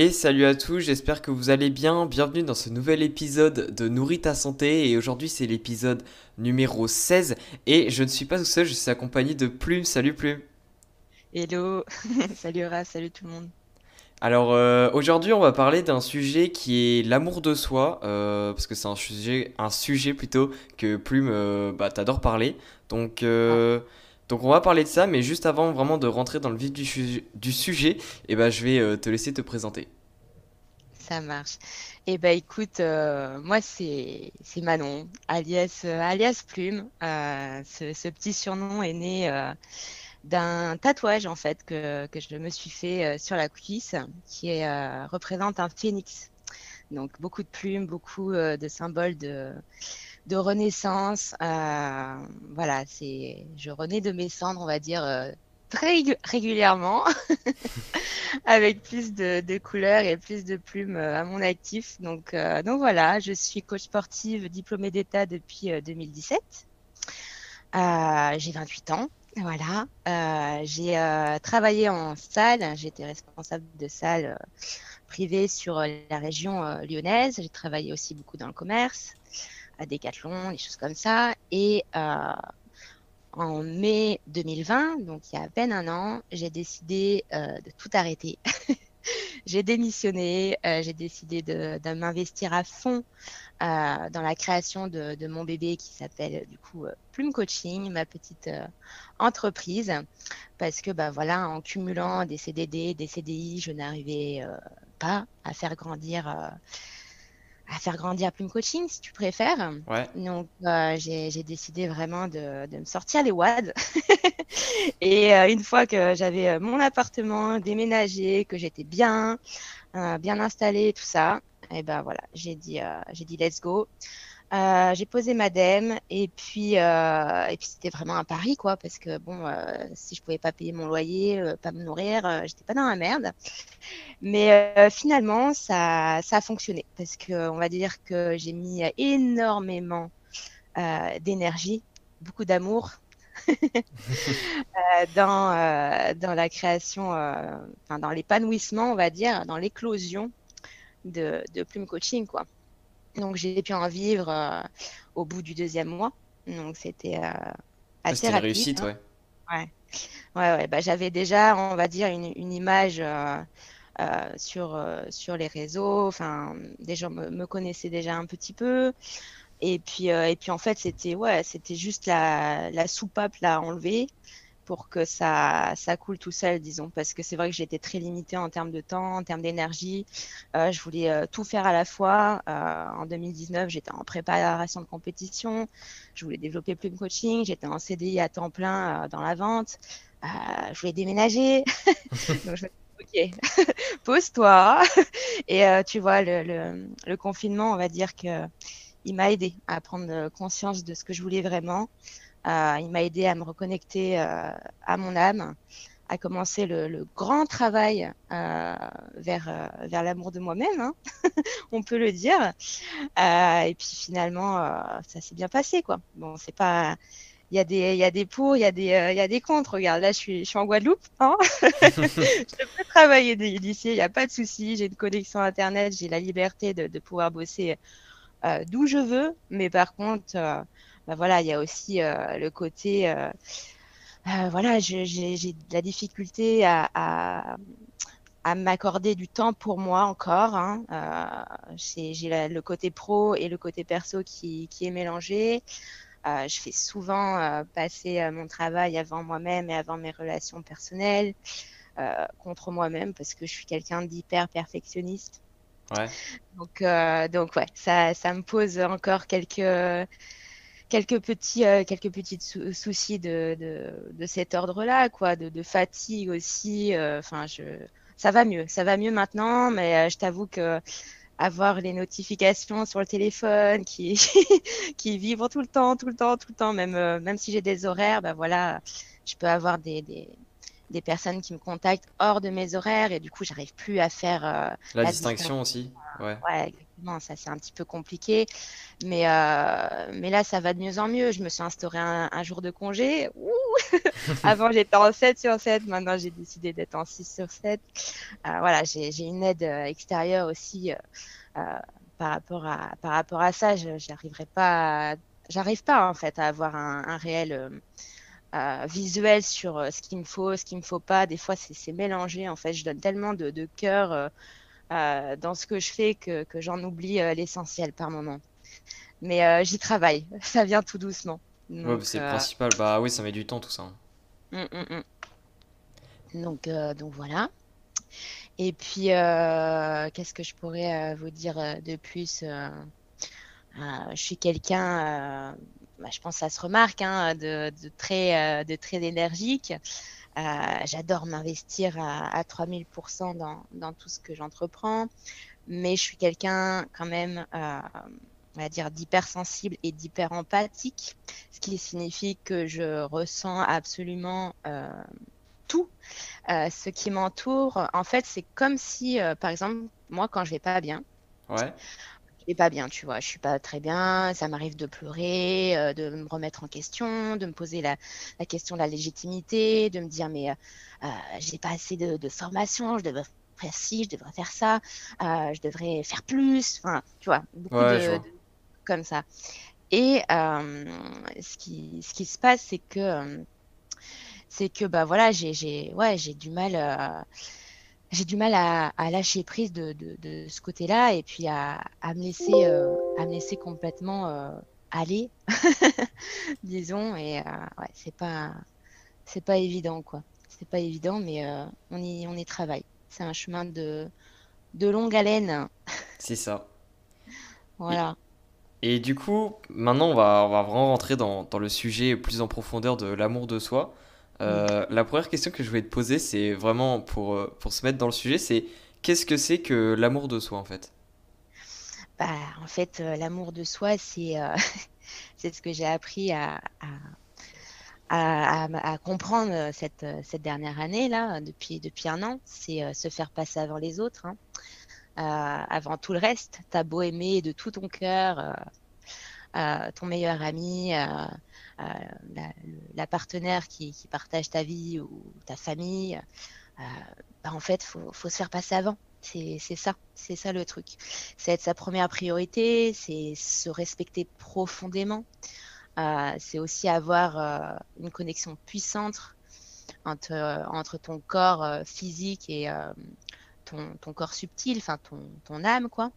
Et salut à tous, j'espère que vous allez bien. Bienvenue dans ce nouvel épisode de Nourris ta santé. Et aujourd'hui, c'est l'épisode numéro 16. Et je ne suis pas tout seul, je suis accompagné de Plume. Salut Plume. Hello, salut Ra, salut tout le monde. Alors euh, aujourd'hui, on va parler d'un sujet qui est l'amour de soi. euh, parce que c'est un sujet, un sujet plutôt que Plume, euh, bah, t'adores parler. Donc, euh, donc on va parler de ça. Mais juste avant vraiment de rentrer dans le vif du, su- du sujet, et ben, je vais euh, te laisser te présenter. Ça marche. Eh ben écoute, euh, moi c'est Manon, alias euh, alias Plume. Ce, petit surnom est né d'un tatouage en fait que, que je me suis fait sur la cuisse, qui représente un phénix. Donc beaucoup de plumes, beaucoup de symboles de de renaissance. Euh, voilà, c'est je renais de mes cendres, on va dire. euh, Très régu- régulièrement. avec plus de, couleurs et plus de plumes euh, à mon actif. Donc, voilà, je suis coach sportive diplômée d'État depuis euh, 2017. Euh, j'ai 28 ans. Voilà. J'ai travaillé en salle. J'étais responsable de salle privée sur la région lyonnaise. J'ai travaillé aussi beaucoup dans le commerce, à Decathlon, des choses comme ça. Et euh, en mai 2020, donc il y a à peine un an, j'ai décidé euh, de tout arrêter. J'ai démissionné, euh, j'ai décidé de, m'investir à fond dans la création de, mon bébé qui s'appelle du coup Plume Coaching, ma petite entreprise, parce que bah voilà, en cumulant des CDD, des CDI, je n'arrivais pas à faire grandir, à faire grandir Plume Coaching, si tu préfères. Ouais. Donc euh, j'ai décidé vraiment de, de me sortir les wads. Et euh, une fois que j'avais euh, mon appartement déménagé, que j'étais bien, euh, bien installée, tout ça, et ben voilà, j'ai dit, j'ai dit let's go. Euh, j'ai posé ma dème et puis, euh, et puis c'était vraiment un pari quoi, parce que bon, euh, si je pouvais pas payer mon loyer, euh, pas me nourrir, euh, j'étais pas dans la merde. Mais euh, finalement, ça, ça a fonctionné parce que on va dire que j'ai mis énormément euh, d'énergie, beaucoup d'amour euh, dans, euh, dans la création, euh, enfin dans l'épanouissement, on va dire, dans l'éclosion de, de Plume Coaching, quoi. Donc j'ai pu en vivre euh, au bout du deuxième mois. Donc c'était euh, Ouais, assez C'était une rapide. réussite, hein. ouais. Ouais, ouais, ouais. Bah, j'avais déjà, on va dire, une, une image euh, sur, sur les réseaux. Enfin, des gens me, me connaissaient déjà un petit peu. Et puis, et puis en fait, c'était ouais, c'était juste la, la soupape là à enlever pour que ça, ça coule tout seul, disons. Parce que c'est vrai que j'étais très limitée en termes de temps, en termes d'énergie. Euh, je voulais euh, tout faire à la fois. Euh, en 2019, j'étais en préparation de compétition. Je voulais développer Plume Coaching. J'étais en CDI à temps plein dans la vente. Je voulais déménager. Donc je me dis, ok, pose-toi. Et tu vois, le, le, le confinement, on va dire que il m'a aidé à prendre conscience de ce que je voulais vraiment. Il m'a aidé à me reconnecter euh, à mon âme, à commencer le, grand travail euh, vers, euh, vers l'amour de moi-même, hein, on peut le dire. Et puis finalement, ça s'est bien passé, quoi. Bon, c'est pas. Il y a des, il y a des pour, il y a des, y a des contre. Regarde, là, je suis, je suis en Guadeloupe. Hein je peux travailler d'ici, il n'y a pas de souci. J'ai une connexion Internet, j'ai la liberté de, pouvoir bosser d'où je veux. Mais par contre, bah voilà, il y a aussi euh, le côté, euh, euh, voilà, j'ai de la difficulté à, à, à m'accorder du temps pour moi encore. Hein. J'ai le côté pro et le côté perso qui, qui est mélangé. Je fais souvent passer mon travail avant moi-même et avant mes relations personnelles, contre moi-même, parce que je suis quelqu'un d'hyper perfectionniste. Ouais. Donc, euh, donc ouais, ça, ça me pose encore quelques, quelques petits, euh, soucis de, cet ordre-là, quoi, de, fatigue aussi. euh, Enfin, je, ça va mieux, ça va mieux maintenant, mais euh, je t'avoue que avoir les notifications sur le téléphone qui, qui vibrent tout le temps, tout le temps, tout le temps, même, si j'ai des horaires, bah voilà, je peux avoir des, des personnes qui me contactent hors de mes horaires et du coup, j'arrive plus à faire la, la distinction aussi. Ouais. Ouais, exactement. Ça, c'est un petit peu compliqué. Mais, euh, mais là, ça va de mieux en mieux. Je me suis instauré un, un jour de congé. Ouh Avant, j'étais en 7 sur 7. Maintenant, j'ai décidé d'être en 6 sur 7. Euh, voilà, j'ai une aide euh, extérieure aussi euh, euh, par, rapport à, par rapport à ça. Je j'arriverai pas, à- j'arrive pas en fait à avoir un, un réel euh, visuel sur euh, ce qu'il me faut, ce qu'il me faut pas. Des fois, c'est mélangé. En fait, je donne tellement de, de cœur euh, dans ce que je fais que, que j'en oublie l'essentiel par moment. Mais j'y travaille. Ça vient tout doucement. Ouais, c'est le principal. Bah oui, ça met du temps tout ça. hein. mm, mm, mm. Donc, donc voilà. Et puis, qu'est-ce que je pourrais vous dire de plus? je suis quelqu'un, bah, je pense que ça se remarque, hein, de, de très, euh, de très énergique. Euh, j'adore m'investir à, à 3000% dans, tout ce que j'entreprends, mais je suis quelqu'un quand même, euh, on va dire, d'hypersensible et d'hyper empathique, ce qui signifie que je ressens absolument tout ce qui m'entoure. En fait, c'est comme si, par exemple, moi, quand je vais pas bien. Pas bien, tu vois, je suis pas très bien, ça m'arrive de pleurer, euh, de me remettre en question, de me poser la, la question de la légitimité, de me dire mais euh, euh, j'ai pas assez de, de formation, je devrais faire ci, je devrais faire ça, je devrais faire plus, enfin, tu vois, beaucoup Ouais, de, vois. de- comme ça. Et ce qui, ce qui se passe, c'est que c'est que bah voilà, j'ai j'ai ouais, j'ai du mal j'ai du mal à, à lâcher prise de, de, de ce côté-là et puis à, à me laisser euh, à me laisser complètement euh, aller, disons et euh, ouais, c'est pas c'est pas évident quoi. C'est pas évident mais euh, on y on y travaille. C'est un chemin de de longue haleine. C'est ça. Et, Voilà. et du coup, maintenant, on va, on va vraiment rentrer dans, dans le sujet plus en profondeur de l'amour de soi. Euh, la première question que je voulais te poser, c'est vraiment pour, euh, pour se mettre dans le sujet, c'est qu'est-ce que c'est que l'amour de soi en fait? Bah, en fait, euh, l'amour de soi, c'est ce que j'ai appris à, à, à, comprendre cette, cette dernière année là, depuis, depuis un an. C'est se faire passer avant les autres, hein. Avant tout le reste. T'as beau aimer de tout ton cœur ton meilleur ami, la, partenaire qui, partage ta vie ou ta famille. euh, bah, en fait, faut, faut se faire passer avant. C'est ça, c'est ça le truc. C'est être sa première priorité, c'est se respecter profondément. Euh, c'est aussi avoir euh, une connexion puissante entre, ton corps physique et ton, corps subtil, enfin ton, âme, quoi.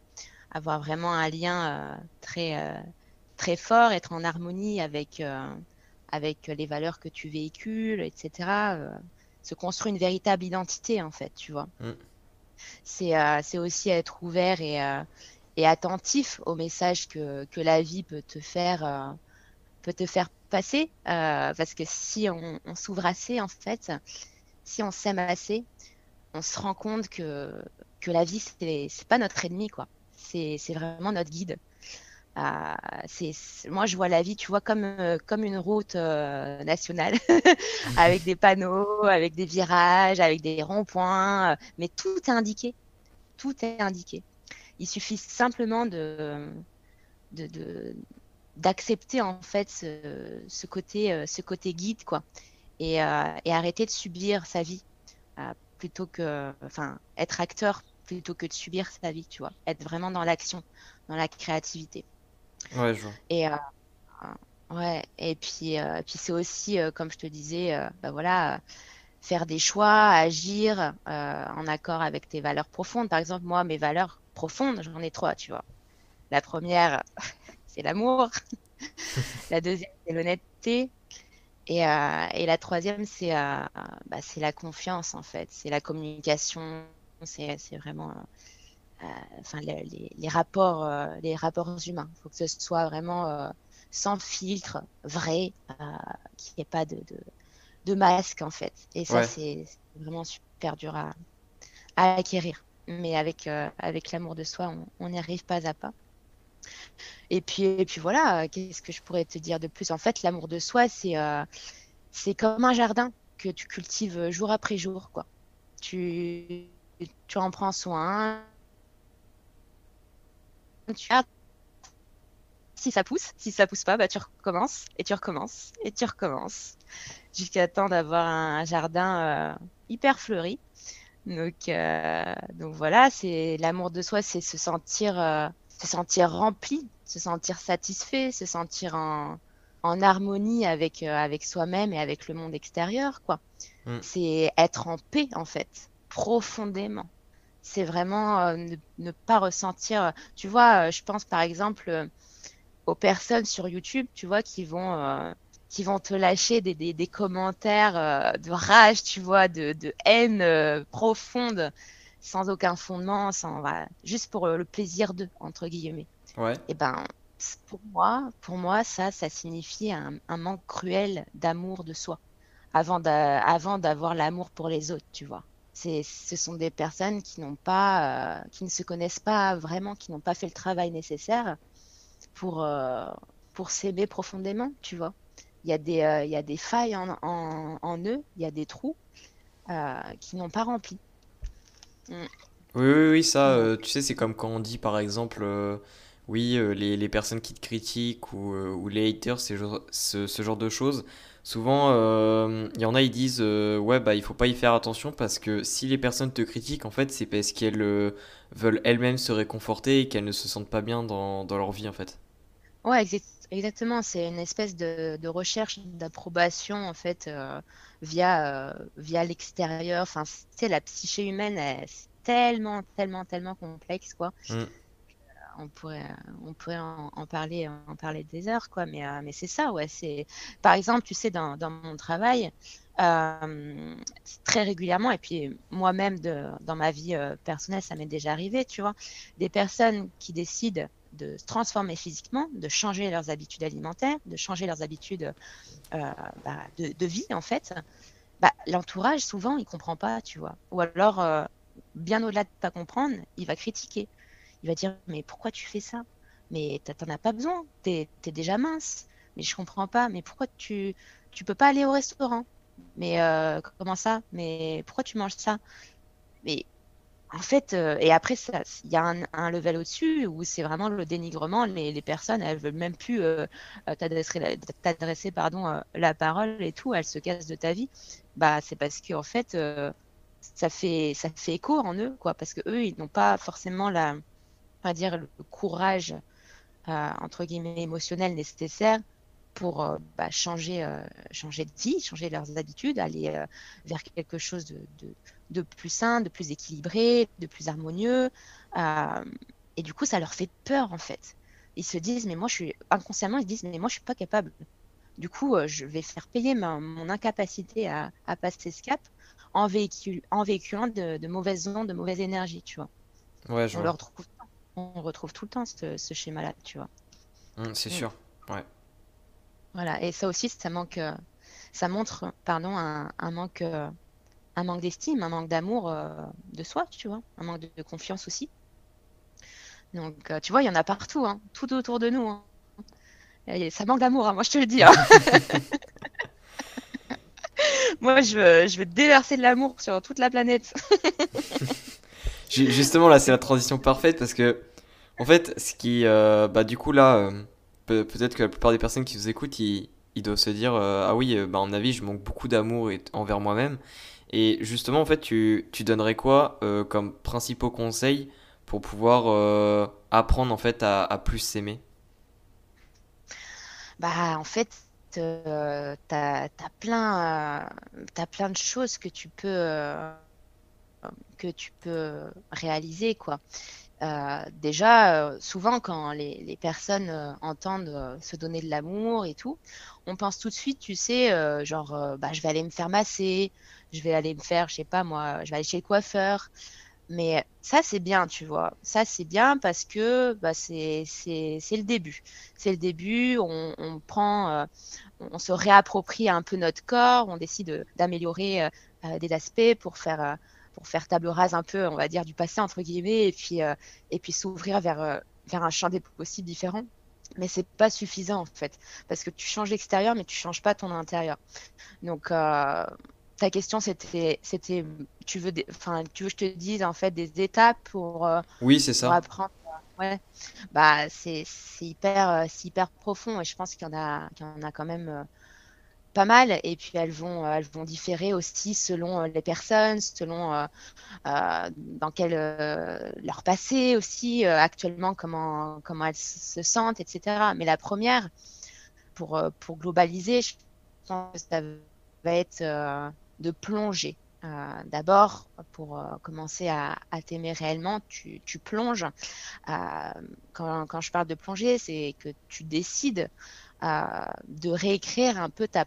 Avoir vraiment un lien très, très fort, être en harmonie avec, euh, avec les valeurs que tu véhicules, etc. euh, se construire une véritable identité, en fait, tu vois. Mm. C'est euh, c'est aussi être ouvert et, et attentif aux messages que, que la vie peut te faire, peut te faire passer. euh, parce que si on, on s'ouvre assez, en fait, si on s'aime assez, on se rend compte que, que la vie, c'est pas notre ennemi, quoi. C'est vraiment notre guide. C'est, c'est- moi, je vois la vie, tu vois, comme, euh, comme une route euh, nationale, avec des panneaux, avec des virages, avec des ronds-points, euh, mais tout est indiqué. Tout est indiqué. Il suffit simplement de, de, de- d'accepter en fait ce, ce côté, ce côté guide, quoi, et, euh, et arrêter de subir sa vie, euh, plutôt que, enfin, être acteur plutôt que de subir sa vie, tu vois, être vraiment dans l'action, dans la créativité. Ouais, je vois. Et euh, ouais, et puis, euh, puis c'est aussi, euh, comme je te disais, bah voilà, faire des choix, agir euh, en accord avec tes valeurs profondes. Par exemple, moi, mes valeurs profondes, j'en ai trois, tu vois. La première, c'est l'amour. La deuxième, c'est l'honnêteté. Et, euh, et la troisième, c'est euh, bah, la confiance, en fait. C'est la communication. C'est c'est vraiment enfin, les, les- les rapports, euh, les rapports humains. Il faut que ce soit vraiment euh, sans filtre, vrai, euh, qu'il n'y ait pas de, de, de masque, en fait. Et ça, Ouais. c'est vraiment super dur à, à acquérir. Mais avec, euh, avec l'amour de soi, on, on y arrive pas à pas. Et puis, et puis voilà, euh, qu'est-ce que je pourrais te dire de plus? En fait, l'amour de soi, c'est euh, c'est comme un jardin. que tu cultives jour après jour, quoi. Tu, tu en prends soin. Tu si ça pousse, si ça pousse pas, bah tu recommences et tu recommences et tu recommences jusqu'à temps d'avoir un jardin euh, hyper fleuri. Donc, euh, donc voilà, c'est l'amour de soi, c'est se sentir, euh, se sentir rempli, se sentir satisfait, se sentir en, en harmonie avec, avec soi-même et avec le monde extérieur, quoi. Mm. C'est être en paix, en fait, profondément. C'est vraiment ne, ne, pas ressentir. Tu vois, je pense par exemple aux personnes sur YouTube, tu vois, qui vont qui vont te lâcher des, des, des commentaires euh, de rage, tu vois, de, de haine euh, profonde, sans aucun fondement, sans, voilà, juste pour euh, le plaisir d'eux, entre guillemets. Ouais. Et eh ben, pour moi, pour moi, ça, ça signifie un, un manque cruel d'amour de soi, avant d'avoir l'amour pour les autres, tu vois. Ce sont des personnes qui n'ont pas, qui ne se connaissent pas vraiment, qui n'ont pas fait le travail nécessaire pour, pour s'aimer profondément, tu vois il y, a des, euh, il y a des failles en, en, eux, il y a des trous euh, qui n'ont pas rempli. Mm. Oui, oui, oui, ça, euh, tu sais, c'est comme quand on dit par exemple, oui, les, les, personnes qui te critiquent ou, ou les haters, ce, ce, genre de choses. Souvent, il y en a, ils disent, ouais, bah, il faut pas y faire attention parce que si les personnes te critiquent, en fait, c'est parce qu'elles veulent elles-mêmes se réconforter et qu'elles ne se sentent pas bien dans, dans leur vie, en fait. Ouais, exactement. C'est une espèce de, de recherche d'approbation en fait euh, via euh, via l'extérieur. Enfin, c'est la psyché humaine, est tellement, tellement, tellement complexe quoi. Mm. On pourrait, on pourrait en, parler, en parler des heures quoi. Mais euh, mais c'est ça, ouais. C'est par exemple, tu sais, dans, dans mon travail. très régulièrement et puis moi-même dans ma vie personnelle ça m'est déjà arrivé tu vois des personnes qui décident de se transformer physiquement, de changer leurs habitudes alimentaires, de changer leurs habitudes euh, bah, de, vie en fait, bah, l'entourage souvent il comprend pas, tu vois. Ou alors euh, bien au-delà de pas comprendre, il va critiquer. Il va dire mais pourquoi tu fais ça? Mais t'en as pas besoin, t'es es déjà mince. Mais je comprends pas. Mais pourquoi tu tu peux pas aller au restaurant? Mais euh, comment ça? Mais pourquoi tu manges ça? Mais en fait, euh, et après, il y a un, level au-dessus où c'est vraiment le dénigrement. Les, les, personnes, elles veulent même plus euh, euh, t'adresser, pardon, la parole et tout. Elles se cassent de ta vie. Bah, c'est parce que en fait, ça fait, ça fait écho en eux, quoi. Parce que eux, ils n'ont pas forcément la, on va dire, le courage entre guillemets émotionnel nécessaire pour bah, changer, changer de vie, changer leurs habitudes, aller vers quelque chose de, de plus sain, de plus équilibré, de plus harmonieux. Euh, et du coup, ça leur fait peur en fait. Ils se disent, mais moi, je suis inconsciemment, ils se disent, mais moi, je suis pas capable. Du coup, euh, je vais faire payer mon incapacité à, passer ce cap en, en véhiculant de, mauvaises ondes, de mauvaises énergies, tu vois. Ouais, je on, retrouve, on retrouve tout le temps ce, schéma-là, tu vois. Mmh, c'est sûr, ouais. Voilà, et ça aussi, ça manque, euh, ça montre, pardon, un, un manque un manque d'estime, un manque d'amour euh, de soi, tu vois, un manque de, confiance aussi. Donc, euh, tu vois, il y en a partout, hein, tout autour de nous. Hein. ça manque d'amour, hein, moi je te le dis. Moi, je veux, je veux déverser de l'amour sur toute la planète. Justement, là, c'est la transition parfaite parce que, en fait, ce qui, euh, bah, du coup, là, peut-être que la plupart des personnes qui vous écoutent, ils, doivent se dire, ah oui, bah, en avis, je manque beaucoup d'amour envers moi-même. Et justement, en fait, tu, donnerais quoi euh, comme principaux conseils pour pouvoir euh, apprendre en fait à, à plus s'aimer? Bah, en fait, euh, tu as, plein, plein de choses que tu peux, que tu peux réaliser, quoi. déjà, souvent quand les, personnes entendent se donner de l'amour et tout, on pense tout de suite, tu sais, genre, bah, je vais aller me faire masser, je vais aller me faire, je sais pas moi, je vais aller chez le coiffeur. Mais ça, c'est bien, tu vois. Ça, c'est bien parce que bah, c'est le début. C'est le début, on, prend, euh, on se réapproprie un peu notre corps, on décide d'améliorer euh, euh, des aspects pour faire, pour faire table rase un peu, on va dire, du passé, entre guillemets, et puis, et puis s'ouvrir vers, vers un champ des possibles différents. Mais c'est pas suffisant, en fait, parce que tu changes l'extérieur, mais tu changes pas ton intérieur. Donc, ta question, c'était, c'était, tu veux, enfin, tu veux que je te dise en fait des étapes pour, euh, Oui, c'est ça. apprendre. Ouais, bah c'est, hyper, euh, c'est hyper profond et je pense qu'il y en a, qu'il y en a quand même euh, pas mal. Et puis elles vont, elles vont différer aussi selon les personnes, selon dans quel leur passé aussi, actuellement comment, comment elles se sentent, etc. Mais la première, pour, pour globaliser, je pense que ça va être de plonger. Euh, d'abord, pour euh, commencer à, t'aimer réellement, tu, plonges. Euh, quand, je parle de plonger, c'est que tu décides de réécrire un peu ta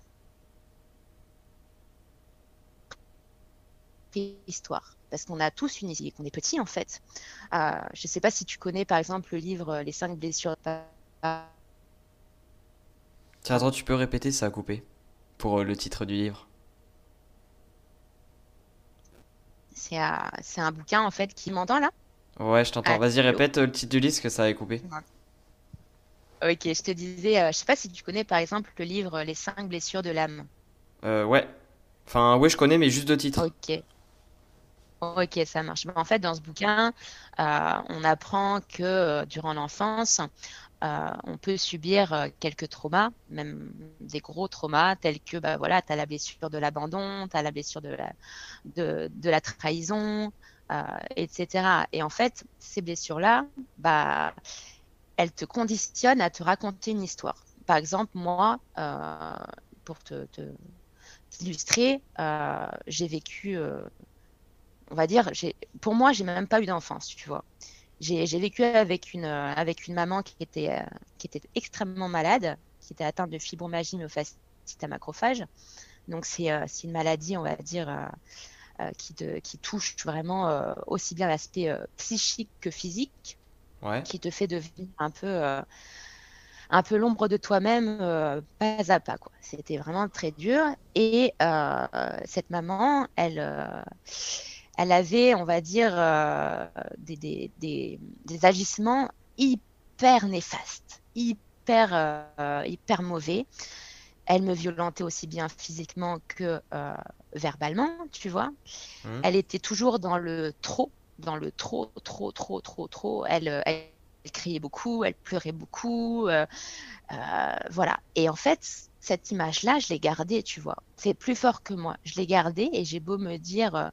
histoire. Parce qu'on a tous une idée, qu'on est petit en fait. je ne sais pas si tu connais par exemple le livre Les cinq blessures. Tiens, attends, tu peux répéter, ça a coupé. Pour le titre du livre. C'est un bouquin en fait qui m'entend là? Ouais, je t'entends. Vas-y, répète le titre du livre que ça avait coupé. Ok, je te disais, euh, je sais pas si tu connais par exemple le livre Les cinq blessures de l'âme. Euh, ouais. Enfin, ouais, je connais, mais juste de titre. Ok. Ok, ça marche. En fait, dans ce bouquin, euh, on apprend que durant l'enfance, euh, on peut subir euh, quelques traumas, même des gros traumas, tels que bah, voilà, tu as la blessure de l'abandon, tu as la blessure de la, trahison, euh, etc. Et en fait, ces blessures-là, bah, elles te conditionnent à te raconter une histoire. Par exemple, moi, pour te, illustrer, j'ai vécu, on va dire, pour moi, j'ai même pas eu d'enfance, tu vois j'ai vécu avec une, euh, avec une maman qui était, euh, qui était extrêmement malade, qui était atteinte de fibromyalgie myofasciite à macrophage. Donc, c'est euh, une maladie, on va dire, qui, te, qui touche vraiment aussi bien l'aspect psychique que physique, qui te fait devenir un peu, un peu l'ombre de toi-même, pas à pas. C'était vraiment très dur. Et cette maman, elle elle avait, on va dire, euh, des, agissements hyper néfastes, hyper, euh, hyper mauvais. Elle me violentait aussi bien physiquement que euh, verbalement, tu vois. Mmh. Elle était toujours dans le trop, dans le trop, trop, trop, trop, trop. Elle, elle, criait beaucoup, elle pleurait beaucoup. voilà. Et en fait, cette image-là, je l'ai gardée, tu vois. C'est plus fort que moi. Je l'ai gardée et j'ai beau me dire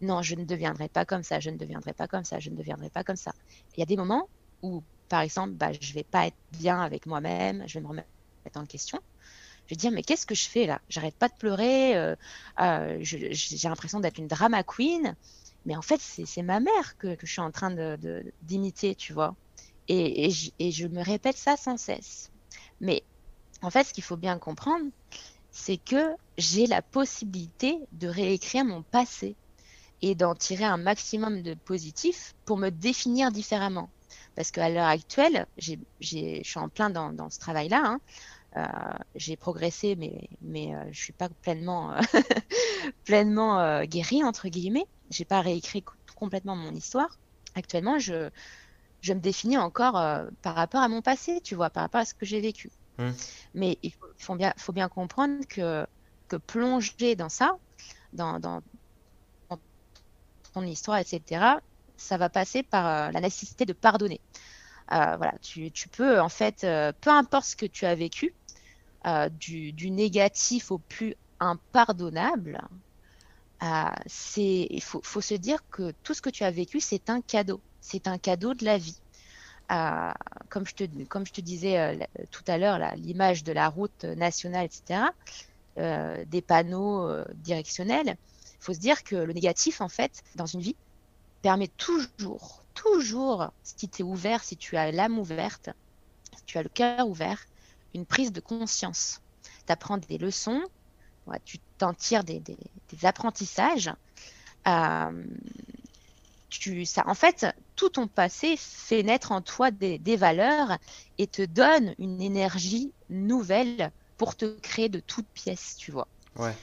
non, je ne deviendrai pas comme ça, je ne deviendrai pas comme ça, je ne deviendrai pas comme ça. Il y a des moments où, par exemple, bah, je ne vais pas être bien avec moi-même, je vais me remettre en question. Je vais dire, mais qu'est-ce que je fais là? J'arrête pas de pleurer, euh, euh, j'ai l'impression d'être une drama queen, mais en fait, c'est ma mère que, je suis en train d'imiter, tu vois. Et je me répète ça sans cesse. Mais en fait, ce qu'il faut bien comprendre, c'est que j'ai la possibilité de réécrire mon passé et d'en tirer un maximum de positif pour me définir différemment. Parce qu'à l'heure actuelle, je suis en plein dans, ce travail-là. Hein. Euh, j'ai progressé, mais, mais euh, je suis pas pleinement, pleinement euh, guérie, entre guillemets. J'ai pas réécrit complètement mon histoire. Actuellement, je, je me définis encore par rapport à mon passé, tu vois, par rapport à ce que j'ai vécu. Mmh. Mais il faut, bien, faut bien comprendre que, que plonger dans ça, dans, dans, histoire, etc., ça va passer par euh, la nécessité de pardonner. Euh, voilà, tu, peux en fait, euh, peu importe ce que tu as vécu, du, négatif au plus impardonnable, c'est il faut, faut, se dire que tout ce que tu as vécu, c'est un cadeau. C'est un cadeau de la vie. comme, je te, comme je te disais tout à l'heure, l'image de la route nationale, etc., des panneaux directionnels, il faut se dire que le négatif, en fait, dans une vie, permet toujours, toujours, si tu es ouvert, si tu as l'âme ouverte, si tu as le cœur ouvert, une prise de conscience. Tu apprends des leçons, tu t'en tires des, apprentissages. Euh, tu, ça, en fait, tout ton passé fait naître en toi des, des, valeurs et te donne une énergie nouvelle pour te créer de toutes pièces, tu vois. Ouais.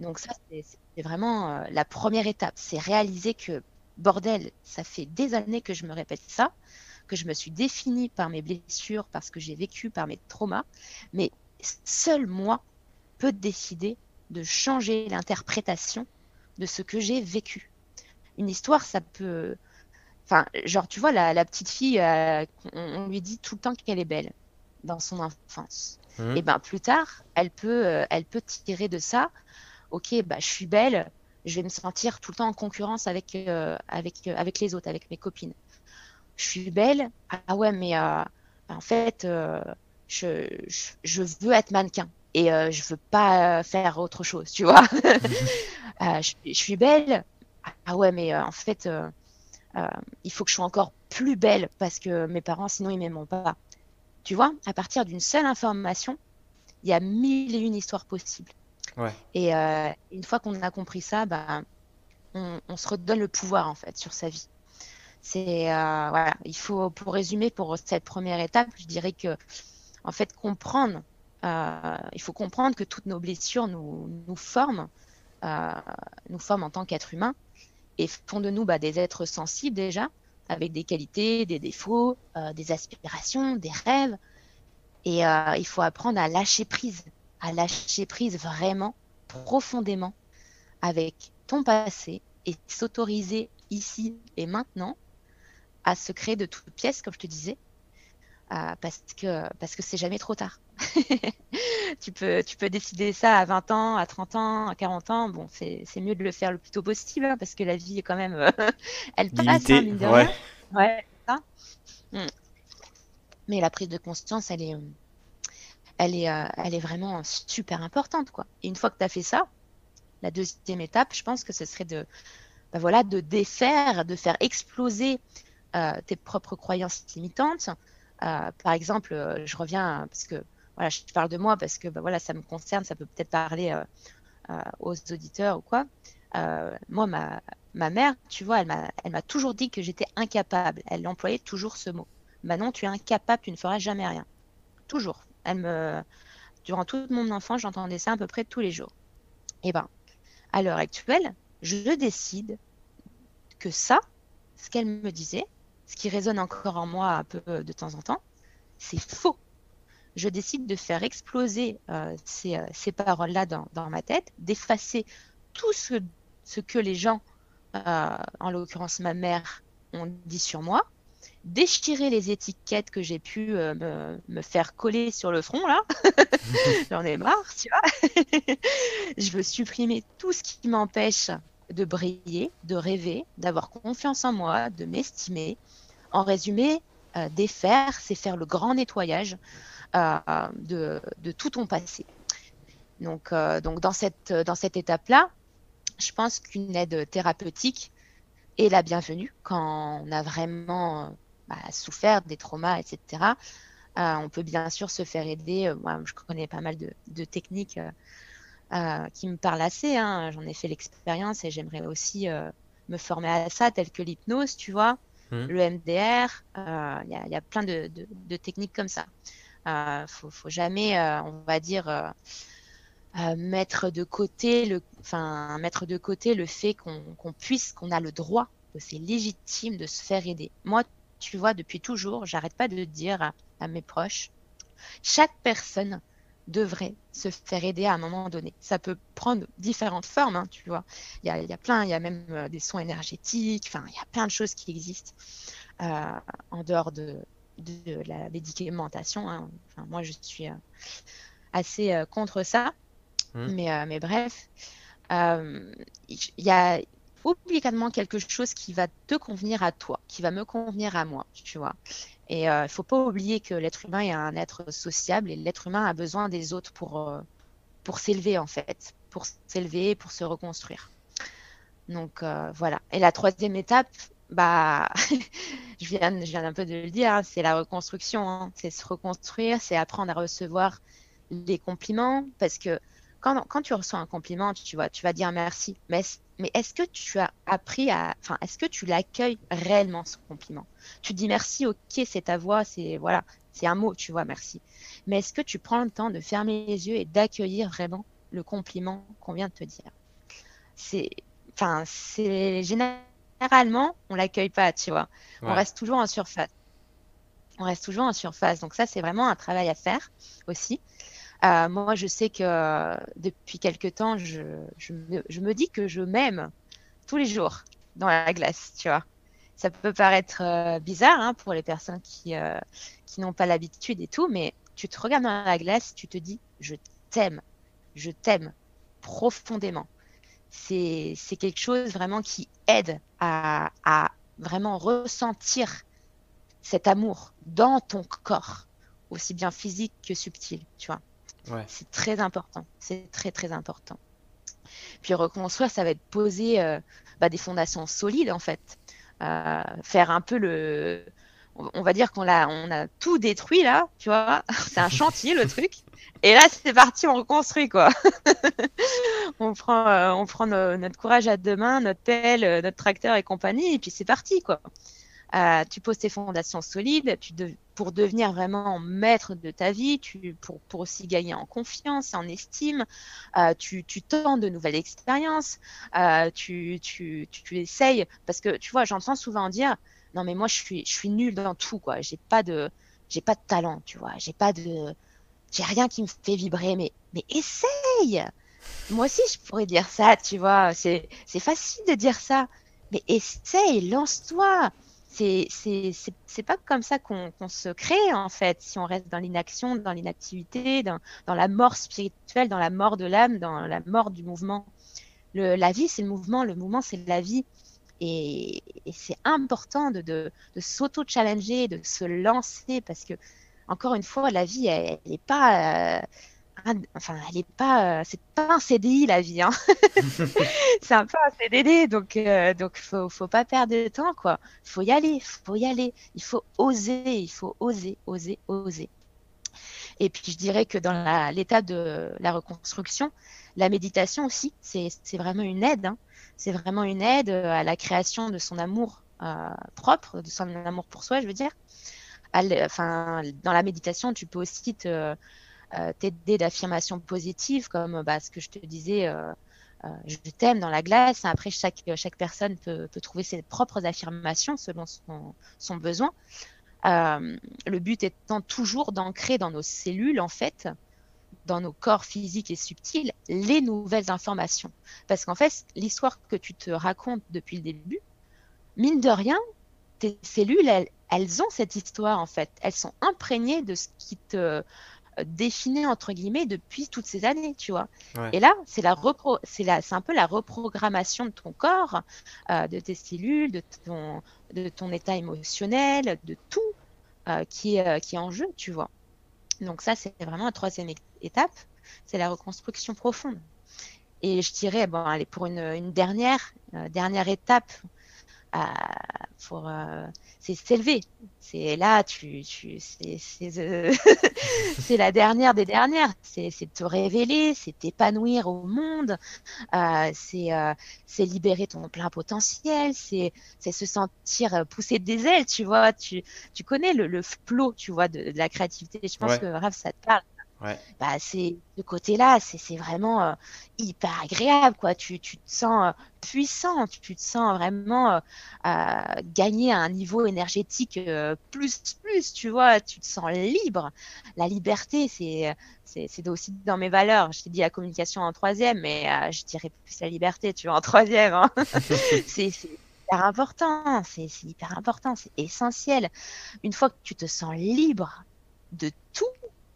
Donc ça, c'est vraiment euh, la première étape. C'est réaliser que, bordel, ça fait des années que je me répète ça, que je me suis définie par mes blessures, parce que j'ai vécu par mes traumas, mais seul moi peut décider de changer l'interprétation de ce que j'ai vécu. Une histoire, ça peut. Enfin, genre, tu vois, la, petite fille, euh, on, lui dit tout le temps qu'elle est belle dans son enfance. Mmh. Et ben plus tard, elle peut, euh, elle peut tirer de ça. Ok, bah je suis belle, je vais me sentir tout le temps en concurrence avec, euh, avec, avec les autres, avec mes copines. Je suis belle. Ah ouais, mais en fait, je, je, veux être mannequin et euh, je veux pas faire autre chose, tu vois. Euh, je, suis belle. Ah ouais, mais euh, en fait, il faut que je sois encore plus belle parce que mes parents, sinon, ils m'aimeront pas. Tu vois, à partir d'une seule information, il y a mille et une histoires possibles. Et une fois qu'on a compris ça, bah, on, se redonne le pouvoir en fait sur sa vie. C'est voilà, il faut, pour résumer, pour cette première étape, je dirais que en fait, comprendre, euh, il faut comprendre que toutes nos blessures nous, nous forment, euh, nous forment en tant qu'être humain et font de nous bah, des êtres sensibles déjà, avec des qualités, des défauts, euh, des aspirations, des rêves. Et il faut apprendre à lâcher prise, à lâcher prise vraiment, profondément, avec ton passé et s'autoriser ici et maintenant à se créer de toutes pièces, comme je te disais, euh, parce que parce que c'est jamais trop tard. tu peux tu peux décider ça à 20 ans, à 30 ans, à 40 ans. Bon, c'est mieux de le faire le plus tôt possible hein, parce que la vie est quand même euh, elle passe hein, mine de ouais. Ouais, ça. Hmm. Mais la prise de conscience, elle est elle est elle est vraiment super importante quoi. Et une fois que tu as fait ça, la deuxième étape, je pense que ce serait de bah voilà, de défaire, de faire exploser tes propres croyances limitantes, euh, par exemple, euh, je reviens parce que voilà, je parle de moi parce que bah, voilà, ça me concerne, ça peut peut-être parler euh, aux auditeurs ou quoi. moi, ma, ma mère, tu vois, elle m'a, toujours dit que j'étais incapable. Elle employait toujours ce mot. Bah non, tu es incapable, tu ne feras jamais rien. Toujours. Durant toute mon enfance, j'entendais ça à peu près tous les jours. Et eh ben, à l'heure actuelle, je décide que ça, ce qu'elle me disait, ce qui résonne encore en moi un peu euh, de temps en temps, c'est faux. Je décide de faire exploser euh, ces, euh, ces paroles-là dans, ma tête, d'effacer tout ce, ce, que les gens, en l'occurrence ma mère, ont dit sur moi, déchirer les étiquettes que j'ai pu me, me, faire coller sur le front là. J'en ai marre, tu vois. je veux supprimer tout ce qui m'empêche de briller, de rêver, d'avoir confiance en moi, de m'estimer. En résumé, euh, défaire, c'est faire le grand nettoyage euh, de, tout ton passé. Donc, euh, donc dans cette, dans cette étape-là, je pense qu'une aide thérapeutique est la bienvenue quand on a vraiment bah, souffert des traumas, etc. on peut bien sûr se faire aider. Moi, je connais pas mal de, techniques euh, qui me parle assez. Hein. J'en ai fait l'expérience et j'aimerais aussi euh, me former à ça, tel que l'hypnose, tu vois, mmh. le MDR. Euh, il y, a plein de, techniques comme ça. Il faut, faut, jamais, on va dire, mettre de côté le, enfin, mettre de côté le fait qu'on puisse, qu'on a le droit, que c'est légitime de se faire aider. Moi, tu vois, depuis toujours, j'arrête pas de dire à mes proches, chaque personne devrait se faire aider à un moment donné. Ça peut prendre différentes formes, hein, tu vois. Il y a, y a, plein, il y a même euh, des soins énergétiques, enfin, il y a plein de choses qui existent euh, en dehors de, de la médicamentation. Hein. Enfin, moi, je suis euh, assez contre ça. Mmh. Mais, mais bref, il y a obligatement quelque chose qui va te convenir à toi, qui va me convenir à moi, tu vois. Et il euh, ne faut pas oublier que l'être humain est un être sociable et l'être humain a besoin des autres pour, euh, pour s'élever en fait, pour s'élever, pour se reconstruire. Donc euh, voilà. Et la troisième étape, bah, je, viens, je viens un peu de le dire, hein, c'est la reconstruction. Hein. C'est se reconstruire, c'est apprendre à recevoir les compliments parce que quand, quand, tu reçois un compliment, tu, vois, tu vas dire merci. Mais mais est-ce que tu as appris à, enfin, est-ce que tu l'accueilles réellement ce compliment? Tu dis merci, ok, c'est ta voix, c'est voilà, c'est un mot, tu vois, merci. Mais est-ce que tu prends le temps de fermer les yeux et d'accueillir vraiment le compliment qu'on vient de te dire? C'est, enfin, c'est généralement on l'accueille pas, tu vois. On reste toujours en surface. On reste toujours en surface. Donc ça, c'est vraiment un travail à faire aussi. Moi, je sais que depuis quelque temps, je, me, dis que je m'aime tous les jours dans la glace, tu vois. Ça peut paraître bizarre hein, pour les personnes qui, qui n'ont pas l'habitude et tout, mais tu te regardes dans la glace, tu te dis, je t'aime, je t'aime profondément. C'est quelque chose vraiment qui aide à, à vraiment ressentir cet amour dans ton corps, aussi bien physique que subtil, tu vois. C'est très important, c'est très très important. Puis reconstruire, ça va être poser euh, bah, des fondations solides en fait, euh, faire un peu le, on va dire qu'on a, on a tout détruit là, tu vois, c'est un chantier le truc. Et là, c'est parti, on reconstruit quoi. on prend, euh, on prend notre courage à deux mains, notre pelle, notre tracteur et compagnie, et puis c'est parti quoi. Euh, tu poses tes fondations solides pour devenir vraiment maître de ta vie, tu, pour, pour aussi gagner en confiance, en estime, tu, tu tends de nouvelles expériences, tu, tu, essayes, parce que tu vois, j'entends souvent dire, non mais moi je suis je nulle dans tout quoi. J'ai pas de pas de talent tu vois. J'ai pas de j'ai rien qui me fait vibrer mais mais essaye. Moi aussi je pourrais dire ça tu vois. C'est facile de dire ça mais essaye lance-toi c'est c'est pas comme ça qu'on se crée en fait si on reste dans l'inaction dans l'inactivité dans la mort spirituelle dans la mort de l'âme dans la mort du mouvement la vie c'est le mouvement le mouvement c'est la vie et, c'est important de, de, s'auto-challenger, de se lancer parce que, encore une fois, la vie, elle n'est pas. Euh, enfin, elle est pas. Euh, c'est pas un CDI, la vie. Hein. c'est un peu un CDD. Donc, euh, donc faut, faut pas perdre de temps, quoi. faut y aller, faut y aller. Il faut oser, il faut oser, oser, oser. Et puis, je dirais que dans l'état de la reconstruction, la méditation aussi, c'est vraiment une aide. Hein c'est vraiment une aide euh, à la création de son amour euh, propre, de son amour pour soi, je veux dire. enfin, dans la méditation, tu peux aussi euh, t'aider d'affirmations positives, comme bah, ce que je te disais, je t'aime dans la glace. Après, chaque, chaque personne peut, trouver ses propres affirmations selon son, son besoin. le but étant toujours d'ancrer dans nos cellules, en fait, dans nos corps physiques et subtils les nouvelles informations. Parce qu'en fait, l'histoire que tu te racontes depuis le début, mine de rien, tes cellules, elles, ont cette histoire en fait. Elles sont imprégnées de ce qui te euh, définit entre guillemets depuis toutes ces années, tu vois. Et là, c'est la repro c'est la c'est un peu la reprogrammation de ton corps, euh, de tes cellules, de ton de ton état émotionnel, de tout euh, qui est qui est en jeu, tu vois. Donc ça, c'est vraiment un troisième étape, c'est la reconstruction profonde. Et je dirais, bon, allez, pour une, dernière, euh, dernière étape, euh, pour euh, c'est s'élever. C'est là, tu, tu c'est la dernière des dernières. C'est te révéler, c'est t'épanouir au monde, c'est c'est libérer ton plein potentiel, c'est se sentir pousser des ailes, tu vois. Tu, tu connais le, le flot, tu vois, de, la créativité. Je pense que Raph, ça te parle. Bah, c'est ce côté-là, c'est vraiment euh, hyper agréable, quoi. Tu, tu te sens euh, puissant, tu, te sens vraiment euh, gagner à un niveau énergétique plus, plus, tu vois, tu te sens libre. La liberté, c'est c'est aussi dans mes valeurs. Je t'ai dit la communication en troisième, mais je dirais plus la liberté, tu vois, en troisième. Hein. c'est hyper important, c'est hyper important, c'est essentiel. Une fois que tu te sens libre de tout,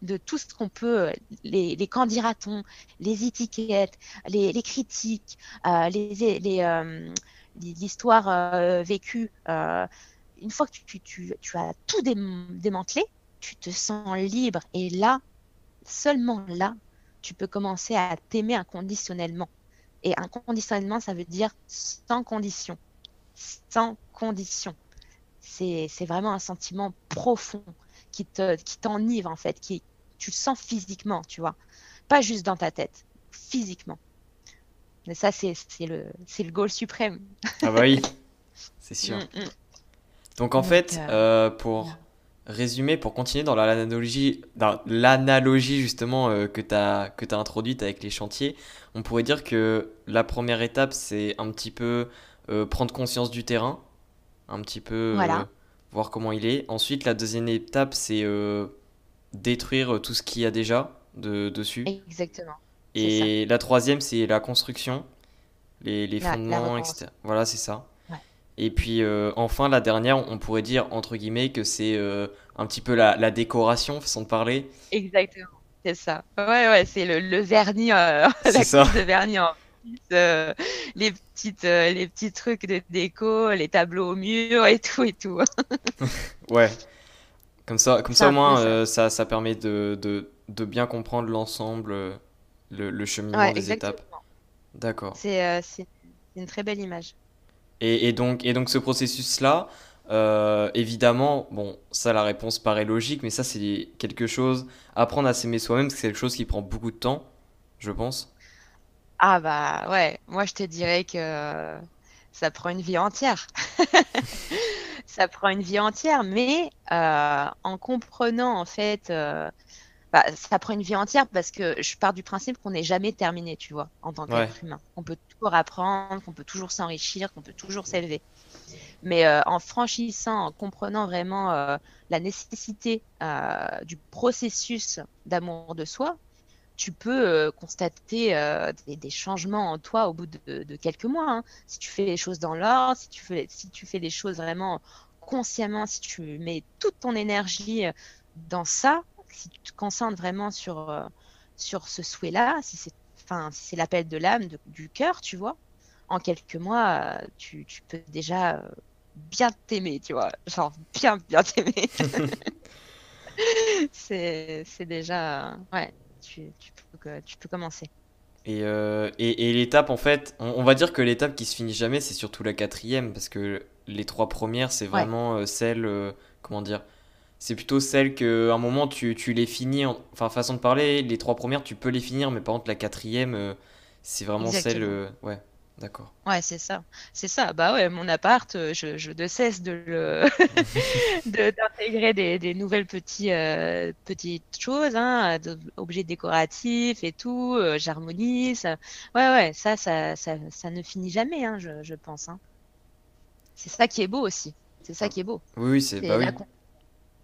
de tout ce qu'on peut, les, les candidatons, les étiquettes, les, critiques, euh, les, les, euh, l'histoire euh, vécue. Euh, une fois que tu, tu, tu as tout démantelé, tu te sens libre. Et là, seulement là, tu peux commencer à t'aimer inconditionnellement. Et inconditionnellement, ça veut dire sans condition. Sans condition. C'est vraiment un sentiment profond qui te qui t'enivre en fait, qui, tu le sens physiquement, tu vois. Pas juste dans ta tête, physiquement. Mais ça, c'est le, le goal suprême. Ah bah oui, c'est sûr. Mm, mm. Donc en fait, euh, euh, pour résumer, pour continuer dans l'analogie, dans l'analogie justement euh, que tu as, que as introduite avec les chantiers, on pourrait dire que la première étape, c'est un petit peu prendre conscience du terrain, un petit peu voir comment il est. Ensuite, la deuxième étape, c'est détruire tout ce qu'il y a déjà de, dessus. Exactement. Et la troisième, c'est la construction, les, les fondements, etc. Voilà, c'est ça. Et puis euh, enfin, la dernière, on pourrait dire, entre guillemets, que c'est euh, un petit peu la, la, décoration, façon de parler. Exactement, c'est ça. Ouais, ouais, c'est le, le, vernis, euh, la ça. de vernis en euh, les, petites, les petits trucs de déco, les tableaux au mur et tout et tout. ouais. Comme ça, comme ça au moins, ça. ça, permet de, de, de bien comprendre l'ensemble, le, le, cheminement des étapes. D'accord. C'est une très belle image. Et, donc, et donc ce processus-là, euh, évidemment, bon, ça la réponse paraît logique, mais ça c'est quelque chose, apprendre à s'aimer soi-même, c'est quelque chose qui prend beaucoup de temps, je pense. Ah bah ouais, moi je te dirais que ça prend une vie entière. ça prend une vie entière, mais euh, en comprenant en fait euh, bah, ça prend une vie entière parce que je pars du principe qu'on n'est jamais terminé, tu vois, en tant qu'être humain. On peut toujours apprendre, qu'on peut toujours s'enrichir, qu'on peut toujours s'élever. Mais euh, en franchissant, en comprenant vraiment la nécessité du processus d'amour de soi, tu peux constater des, changements en toi au bout de, quelques mois. Hein. Si tu fais les choses dans l'ordre, si tu fais, si tu fais les choses vraiment consciemment, si tu mets toute ton énergie dans ça, si tu te concentres vraiment sur, euh, sur ce souhait-là, si c'est enfin, c'est l'appel de l'âme, du cœur, tu vois, en quelques mois, euh, tu, tu, peux déjà euh, bien t'aimer, tu vois, genre bien, bien t'aimer. c'est déjà, ouais, tu, tu, peux, tu peux commencer. Et, et, et l'étape, en fait, on, va dire que l'étape qui se finit jamais, c'est surtout la quatrième, parce que les trois premières, c'est vraiment celle, comment dire, c'est plutôt celle que un moment tu, tu les finis, enfin façon de parler, les trois premières tu peux les finir, mais par contre la quatrième, euh, c'est vraiment celle, euh, ouais, d'accord. Ouais, c'est ça, c'est ça. Bah ouais, mon appart, euh, je, je ne cesse de le d'intégrer des, des, nouvelles petits, petites choses, hein, objets décoratifs et tout, j'harmonise. Ouais, ouais, ça, ça, ça, ça, ne finit jamais, hein, je, je pense. Hein. C'est ça qui est beau aussi. C'est ça qui est beau. Oui, oui c'est bah oui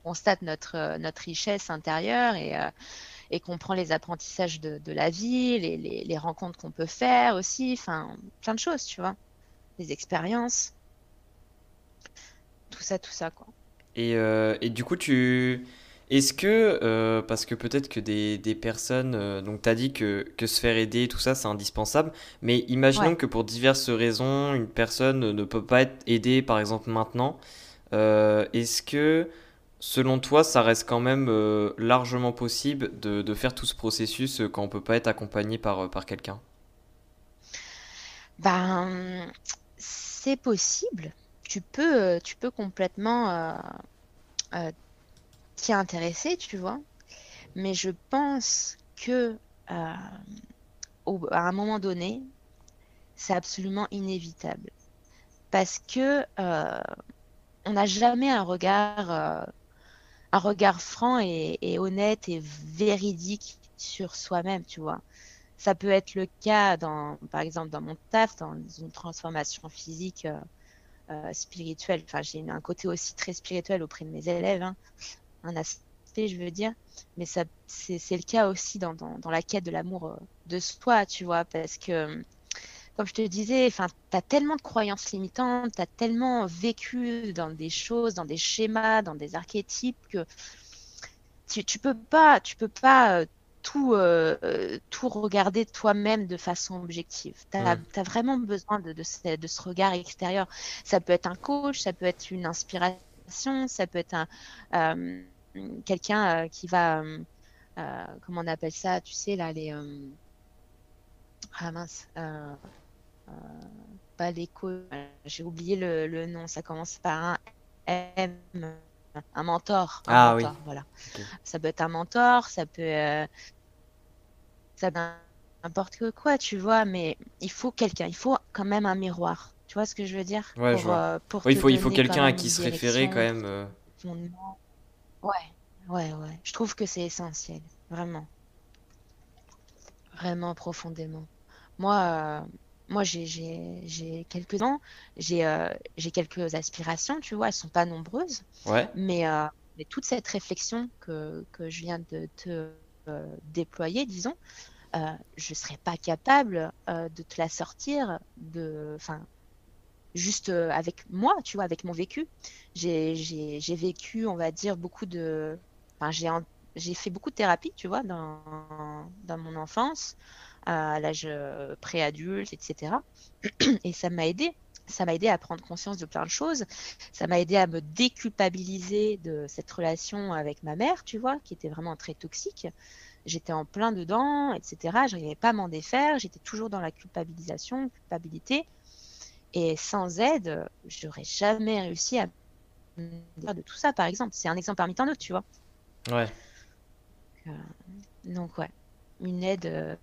constate notre, euh, notre richesse intérieure et, euh, et qu'on prend les apprentissages de, la vie, les, les, rencontres qu'on peut faire aussi, enfin, plein de choses, tu vois, les expériences, tout ça, tout ça, quoi. Et, euh, et du coup, tu... Est-ce que, parce que peut-être que des, des personnes, donc tu as dit que, que, se faire aider, tout ça, c'est indispensable, mais imaginons que pour diverses raisons, une personne ne peut pas être aidée, par exemple, maintenant. Est-ce que Selon toi, ça reste quand même euh, largement possible de, faire tout ce processus euh, quand on peut pas être accompagné par, euh, quelqu'un? Ben, c'est possible. Tu peux, tu peux complètement t'y intéresser, tu vois. Mais je pense que à un moment donné, c'est absolument inévitable. Parce que on n'a jamais un regard un regard franc et, honnête et véridique sur soi-même, tu vois. Ça peut être le cas, dans, par exemple, dans mon taf, dans une transformation physique euh, euh, spirituelle. Enfin, j'ai un côté aussi très spirituel auprès de mes élèves, hein. un aspect, je veux dire. Mais c'est, le cas aussi dans, dans, la quête de l'amour euh, de soi, tu vois, parce que comme je te disais, enfin, tu as tellement de croyances limitantes, tu as tellement vécu dans des choses, dans des schémas, dans des archétypes que tu, tu peux pas, tu peux pas euh, tout, euh, euh, tout regarder toi-même de façon objective. Tu as, vraiment besoin de, de, ce, de, ce, regard extérieur. Ça peut être un coach, ça peut être une inspiration, ça peut être un, quelqu'un qui va, comment on appelle ça, tu sais, là, les... ah mince, pas l'écho, j'ai oublié le, nom, ça commence par un M, un mentor. ah oui. Voilà. Ça peut être un mentor, ça peut, euh, ça n'importe quoi, tu vois, mais il faut quelqu'un, il faut quand même un miroir. Tu vois ce que je veux dire? Ouais, pour, euh, il faut, il faut quelqu'un à qui se référer quand même. Ouais, ouais, ouais. Je trouve que c'est essentiel, vraiment. Vraiment profondément. Moi, moi, j'ai quelques ans, euh, j'ai quelques aspirations, tu vois, elles sont pas nombreuses. Ouais. Mais, euh, mais toute cette réflexion que, que je viens de te déployer, disons, je ne serais pas capable de te la sortir de, enfin, juste avec moi, tu vois, avec mon vécu. J'ai vécu, on va dire, beaucoup de, enfin, j'ai fait beaucoup de thérapie, tu vois, dans, dans mon enfance, à l'âge préadulte, etc. Et ça m'a aidé ça m'a aidé à prendre conscience de plein de choses. Ça m'a aidé à me déculpabiliser de cette relation avec ma mère, tu vois, qui était vraiment très toxique. J'étais en plein dedans, etc. Je n'arrivais pas à m'en défaire. J'étais toujours dans la culpabilisation, culpabilité. Et sans aide, j'aurais jamais réussi à me dire de tout ça, par exemple. C'est un exemple parmi tant d'autres, tu vois. Ouais. Euh, donc, ouais. Une aide euh,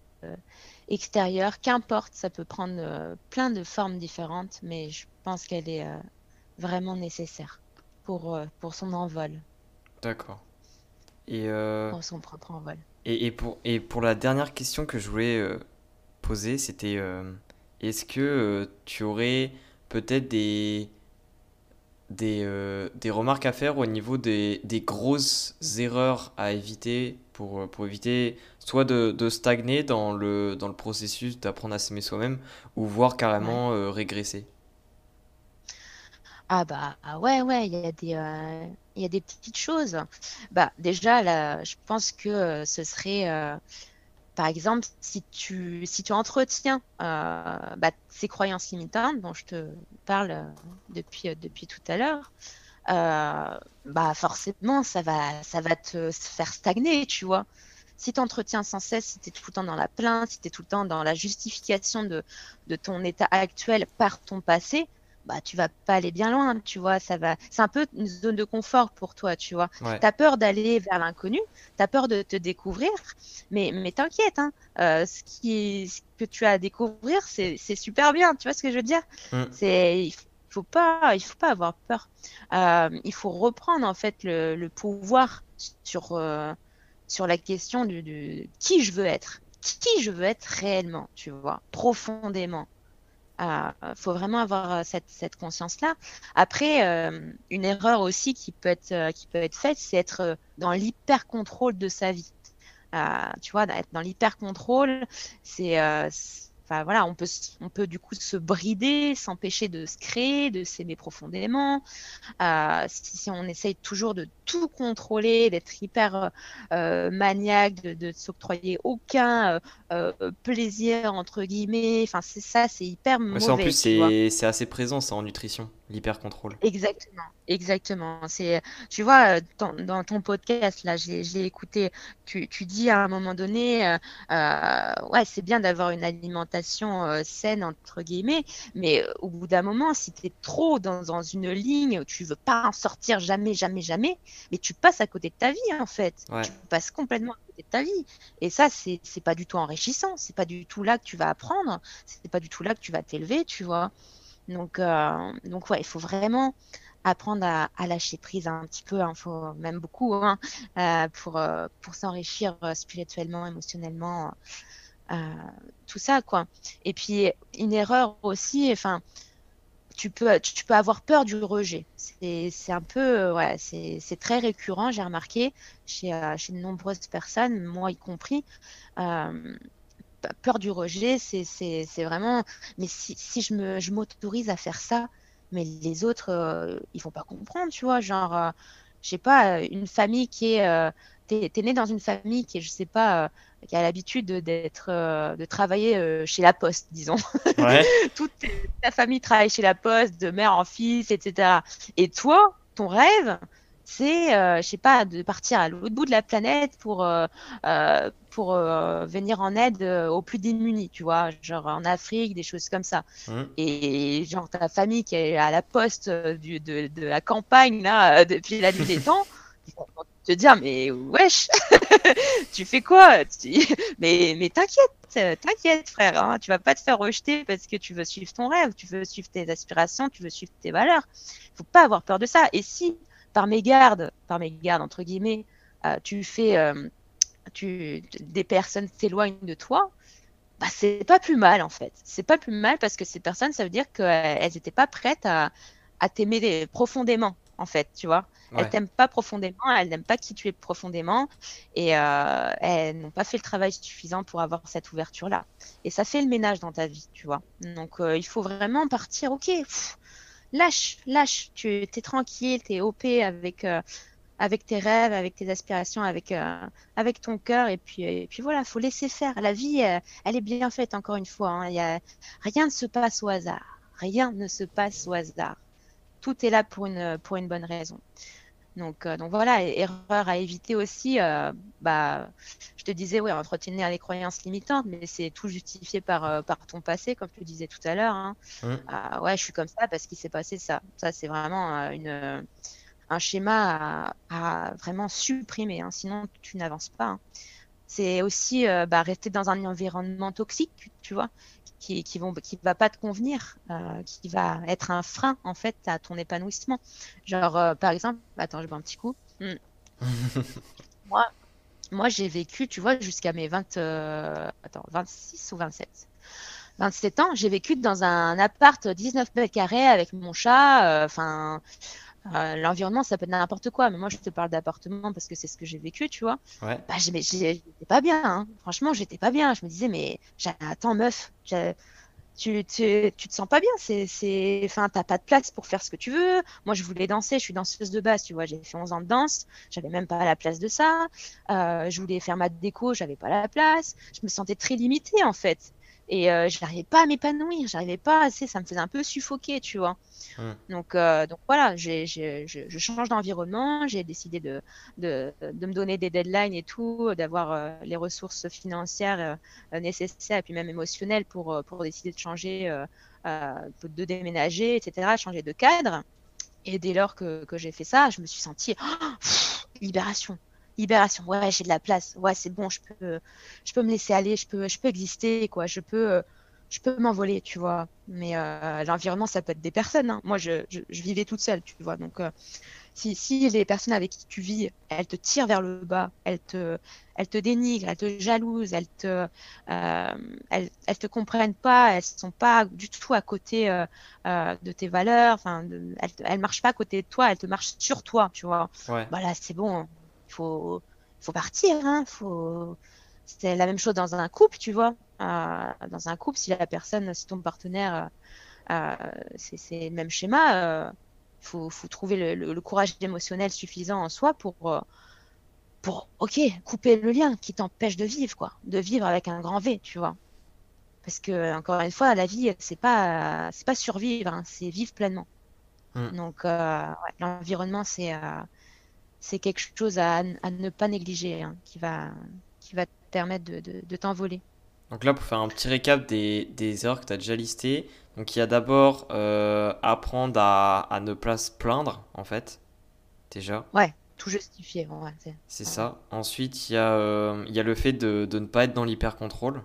extérieure, qu'importe, ça peut prendre euh, plein de formes différentes, mais je pense qu'elle est euh, vraiment nécessaire pour, euh, pour son envol. D'accord. Et, pour son propre envol. Et, et, pour, et pour la dernière question que je voulais poser, c'était est-ce que tu aurais peut-être des, des, des, remarques à faire au niveau des, des grosses erreurs à éviter pour, pour éviter soit de, de, stagner dans le, dans le processus d'apprendre à s'aimer soi-même ou voir carrément euh, régresser. Ah bah ah ouais, ouais, il y, a des, euh, y a des petites choses. Bah déjà, là, je pense que euh, ce serait, par exemple, si tu, si tu entretiens bah, ces croyances limitantes dont je te parle depuis, depuis tout à l'heure, bah forcément, ça va, ça va te faire stagner, tu vois si tu entretiens sans cesse, si tu es tout le temps dans la plainte, si tu es tout le temps dans la justification de, de, ton état actuel par ton passé, bah tu vas pas aller bien loin, tu vois, ça va c'est un peu une zone de confort pour toi, tu vois. Tu as peur d'aller vers l'inconnu, tu as peur de te découvrir, mais mais t'inquiète hein, euh, ce qui ce que tu as à découvrir, c'est super bien, tu vois ce que je veux dire? Mm. C'est il faut pas il faut pas avoir peur. Euh, il faut reprendre en fait le, le pouvoir sur euh, sur la question de, qui je veux être, qui je veux être réellement, tu vois, profondément. Il euh, faut vraiment avoir euh, cette, conscience-là. Après, euh, une erreur aussi qui peut être, qui peut être faite, c'est être dans l'hyper-contrôle de sa vie. tu vois, être dans l'hyper-contrôle, c'est Enfin voilà, on peut, on peut du coup se brider, s'empêcher de se créer, de s'aimer profondément. Euh, si, on essaye toujours de tout contrôler, d'être hyper euh, maniaque, de, de s'octroyer aucun euh, plaisir entre guillemets, enfin c'est ça, c'est hyper mauvais. en plus c'est assez présent ça en nutrition, l'hyper contrôle. Exactement. Exactement. C'est, tu vois, dans, dans, ton podcast, là, j'ai écouté, tu, tu, dis à un moment donné, euh, euh, ouais, c'est bien d'avoir une alimentation euh, saine, entre guillemets, mais au bout d'un moment, si tu es trop dans, dans, une ligne où tu veux pas en sortir jamais, jamais, jamais, mais tu passes à côté de ta vie, en fait. Tu passes complètement à côté de ta vie. Et ça, c'est pas du tout enrichissant. C'est pas du tout là que tu vas apprendre. C'est pas du tout là que tu vas t'élever, tu vois. Donc, donc ouais, il faut vraiment apprendre à, lâcher prise un petit peu, il faut même beaucoup hein, euh, pour, euh, pour s'enrichir euh, spirituellement, émotionnellement, tout ça quoi. Et puis une erreur aussi, enfin, tu peux, tu peux avoir peur du rejet. C'est un peu, ouais, c'est très récurrent, j'ai remarqué chez, chez de nombreuses personnes, moi y compris. Peur du rejet, c'est vraiment, mais si, si je m'autorise je à faire ça, mais les autres, euh, ils vont pas comprendre, tu vois. Genre, euh, je sais pas, une famille qui est. Euh, t'es es né dans une famille qui est, je sais pas, qui a l'habitude d'être, de travailler chez la poste, disons. Toute ta famille travaille chez la poste, de mère en fils, etc. Et toi, ton rêve, c'est, euh, je sais pas, de partir à l'autre bout de la planète pour, euh, euh, pour venir en aide aux plus démunis, tu vois, genre en Afrique, des choses comme ça. Mmh. Et genre ta famille qui est à la poste du, de, de, la campagne, là, depuis la nuit des temps, te dire, mais wesh, tu fais quoi Mais, mais t'inquiète, t'inquiète, frère, hein, tu vas pas te faire rejeter parce que tu veux suivre ton rêve, tu veux suivre tes aspirations, tu veux suivre tes valeurs. Faut pas avoir peur de ça. Et si par mégarde, par mégarde entre guillemets, euh, tu fais, euh, tu, des personnes s'éloignent de toi, bah, c'est pas plus mal en fait. C'est pas plus mal parce que ces personnes, ça veut dire qu'elles n'étaient pas prêtes à, à t'aimer profondément. en fait, tu vois. Ouais. Elles t'aiment pas profondément, elles n'aiment pas qui tu es profondément, et euh, elles n'ont pas fait le travail suffisant pour avoir cette ouverture-là. Et ça fait le ménage dans ta vie, tu vois. Donc euh, il faut vraiment partir, ok, pff, lâche, lâche, tu es tranquille, tu es OP avec, euh, avec tes rêves, avec tes aspirations, avec, euh, avec ton cœur, et puis, et puis voilà, faut laisser faire. La vie, euh, elle est bien faite, encore une fois. hein. Rien ne se passe au hasard. Rien ne se passe au hasard. Tout est là pour une, pour une bonne raison. Donc, euh, donc voilà, erreur à éviter aussi. euh, bah, je te disais, ouais, entretenir les croyances limitantes, mais c'est tout justifié par, euh, par ton passé, comme je te disais tout à l'heure. hein. Ah, ouais, je suis comme ça parce qu'il s'est passé ça. Ça, c'est vraiment une, un schéma à, à vraiment supprimer, hein, sinon tu n'avances pas. hein. C'est aussi bah, rester dans un environnement toxique, tu vois, qui, qui vont, qui va pas te convenir, euh, qui va être un frein en fait à ton épanouissement. Genre, euh, par exemple, attends, je bois un petit coup. Hmm. Moi, moi j'ai vécu, tu vois, jusqu'à mes 20, euh, attends, 26 ou 27. 27 ans, j'ai vécu dans un appart 19 mètres carrés avec mon chat. Enfin, euh, l'environnement, ça peut être n'importe quoi, mais moi, je te parle d'appartement parce que c'est ce que j'ai vécu, tu vois. Ouais. Bah, j'étais pas bien, hein. Franchement, j'étais pas bien. Je me disais, mais attends, meuf, tu, tu, tu te sens pas bien. C'est, c'est, enfin, t'as pas de place pour faire ce que tu veux. Moi, je voulais danser. Je suis danseuse de base, tu vois. J'ai fait 11 ans de danse. J'avais même pas la place de ça. Euh, je voulais faire ma déco. J'avais pas la place. Je me sentais très limitée, en fait. Et euh, je n'arrivais pas à m'épanouir. J'arrivais pas assez. Ça me faisait un peu suffoquer, tu vois. Mm. Donc, euh, donc voilà, j'ai- je, je change d'environnement. J'ai décidé de, de, de me donner des deadlines et tout, d'avoir euh, les ressources financières nécessaires et puis même émotionnelles pour, pour décider de changer, de déménager, etc., changer de cadre. Et dès lors que, que j'ai fait ça, je me suis sentie oh, pff, libération. Libération, ouais, j'ai de la place, ouais, c'est bon, je peux, je peux me laisser aller, je peux, je peux exister, quoi, je peux, euh, je peux m'envoler, tu vois. Mais euh, l'environnement, ça peut être des personnes. hein. Moi, je, je, je vivais toute seule, tu vois. Donc, euh, si, si les personnes avec qui tu vis, elles te tirent vers le bas, elles te, elles te dénigrent, elles te jalousent, elles te, euh, elles, elles te comprennent pas, elles sont pas du tout à côté de tes valeurs, enfin, elles, elles marchent pas à côté de toi, elles te marchent sur toi, tu vois. Ouais. Bah c'est bon, il faut, faut partir, hein, faut. C'est la même chose dans un couple, tu vois. Euh, dans un couple, si la personne, si ton partenaire, euh, euh, c'est le même schéma, euh, faut, faut trouver le, le- le courage émotionnel suffisant en soi pour, pour, ok, couper le lien qui t'empêche de vivre, quoi, de vivre avec un grand V, tu vois. Parce que encore une fois, la vie, c'est pas, c'est pas survivre, hein, c'est vivre pleinement. Mm. Donc, euh, ouais, l'environnement, c'est, euh, c'est quelque chose à, à ne pas négliger, hein, qui va, qui va te permettre de, de, de t'envoler. Donc là, pour faire un petit récap des, des erreurs que tu as déjà listées, donc il y a d'abord euh, apprendre à, à ne pas se plaindre, en fait, déjà, Ouais, tout justifié, ouais, c'est- Ouais. ça. Ensuite, il y a, euh, il y a le fait de, de ne pas être dans l'hyper-contrôle.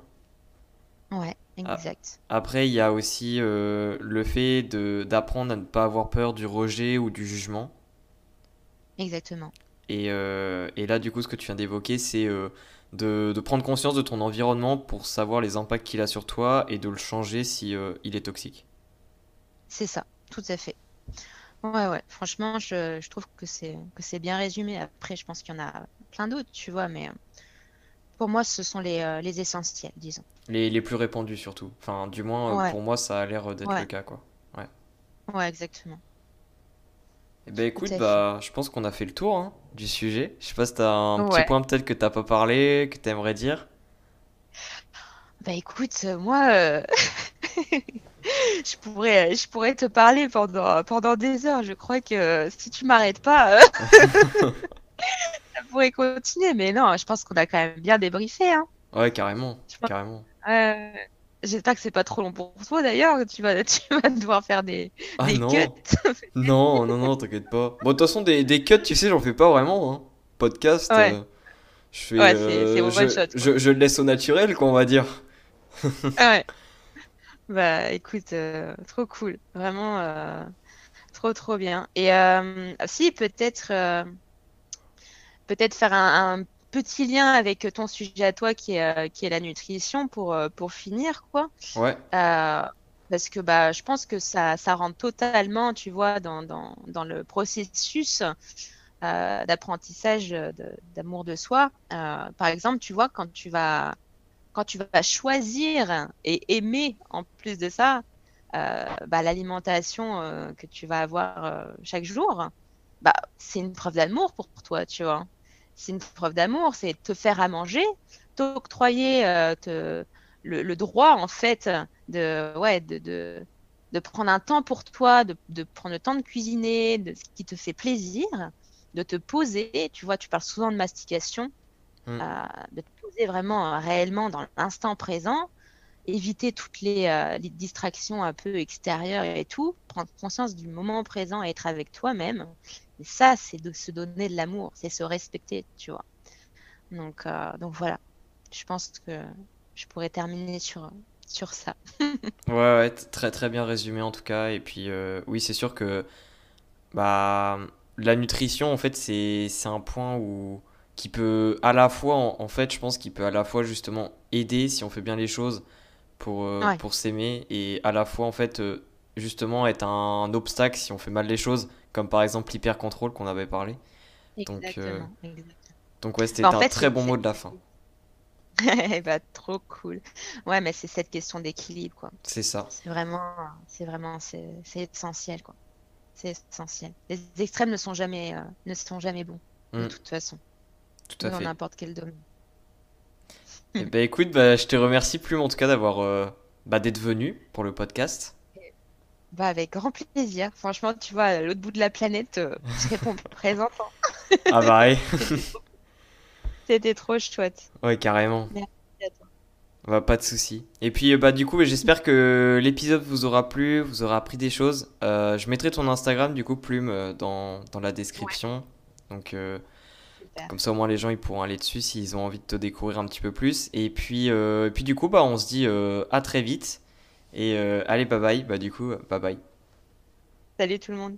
ouais, exact. Après, il y a aussi euh, le fait de, d'apprendre à ne pas avoir peur du rejet ou du jugement. Exactement. Et, euh, et là, du coup, ce que tu viens d'évoquer, c'est euh, de, de prendre conscience de ton environnement pour savoir les impacts qu'il a sur toi et de le changer si euh, il est toxique. C'est ça, tout à fait. Ouais, ouais, franchement, je, je trouve que c'est que c'est bien résumé. Après, je pense qu'il y en a plein d'autres, tu vois, mais pour moi, ce sont les, les essentiels, disons. Les, les plus répandus surtout. Enfin, du moins, Ouais, pour moi, ça a l'air d'être ouais, le cas, quoi. Ouais. ouais, exactement. Eh ben écoute, bah, je pense qu'on a fait le tour hein, du sujet. Je sais pas si t'as un petit point peut-être que t'as pas parlé, que t'aimerais dire. Bah écoute, euh, moi, euh, je pourrais, je pourrais te parler pendant, pendant des heures. Je crois que euh, si tu m'arrêtes pas, euh, ça pourrait continuer. Mais non, je pense qu'on a quand même bien débriefé, hein. Ouais, carrément, pense- carrément. euh, j'espère que c'est pas trop long pour toi d'ailleurs. Tu vas, tu vas devoir faire des, Ah des non, cuts. non, non, non, t'inquiète pas. Bon, de toute façon, des, des cuts, tu sais, j'en fais pas vraiment. Hein. Podcast, Ouais, euh, je fais, ouais, euh, je, one shot, je, je le laisse au naturel, quoi, on va dire. Ouais. Bah écoute, euh, trop cool. Vraiment, euh, trop trop bien. Et si, peut-être peut-être faire un, un petit lien avec ton sujet à toi qui est, euh, qui est la nutrition pour, euh, pour finir, quoi. Ouais, Euh, parce que bah, je pense que ça, ça rentre totalement, tu vois, dans, dans, dans le processus euh, d'apprentissage d'amour de, soi. Euh, par exemple, tu vois, quand tu vas, quand tu vas choisir et aimer en plus de ça, bah, l'alimentation que tu vas avoir chaque jour, bah, c'est une preuve d'amour pour toi, tu vois. C'est une preuve d'amour, c'est te faire à manger, t'octroyer te, le, le, droit, en fait, de, ouais, de, de, de, prendre un temps pour toi, de, de, prendre le temps de cuisiner, de ce qui te fait plaisir, de te poser. Tu vois, tu parles souvent de mastication, mmh. euh, de te poser vraiment réellement dans l'instant présent éviter toutes les, euh, les, distractions un peu extérieures et tout, prendre conscience du moment présent et être avec toi-même. Et ça, c'est de se donner de l'amour, c'est se respecter, tu vois. Donc, euh, donc voilà, je pense que je pourrais terminer sur, sur ça. ouais, ouais, très très bien résumé en tout cas. Et puis, euh, oui, c'est sûr que bah, la nutrition, en fait, c'est un point où qui peut à la fois, en fait, je pense qu'il peut à la fois justement aider si on fait bien les choses pour, euh, Ouais. pour s'aimer et à la fois en fait euh, justement être un obstacle si on fait mal les choses comme par exemple l'hyper-contrôle qu'on avait parlé. Donc, euh, Exactement, exactement. donc ouais, c'était Bah, un fait, très bon mot de la fin. Eh bah, trop cool. Ouais, mais c'est cette question d'équilibre, quoi. C'est ça. C'est vraiment, c'est vraiment, c'est essentiel, quoi. C'est essentiel. Les extrêmes ne sont jamais, euh, ne sont jamais bons, de Mm, toute façon, tout à dans n'importe quel domaine. Et bah écoute, bah, je te remercie Plume en tout cas d'avoir euh, bah, d'être venu pour le podcast. Bah, avec grand plaisir. Franchement, tu vois, à l'autre bout de la planète, euh, je réponds présente. hein. Ah bah ouais, C'était trop chouette. ouais carrément. Merci à toi. Bah, pas de souci. Et puis euh, bah du coup, bah, j'espère que l'épisode vous aura plu, vous aura appris des choses. Euh, je mettrai ton Instagram du coup Plume dans, dans la Ouais, description. Donc euh, super. Comme ça, au moins, les gens ils pourront aller dessus s'ils ont envie de te découvrir un petit peu plus. Et puis, euh, et puis du coup, bah, on se dit euh, à très vite. Et euh, allez, bye bye. Bah, du coup, bye bye. Salut tout le monde.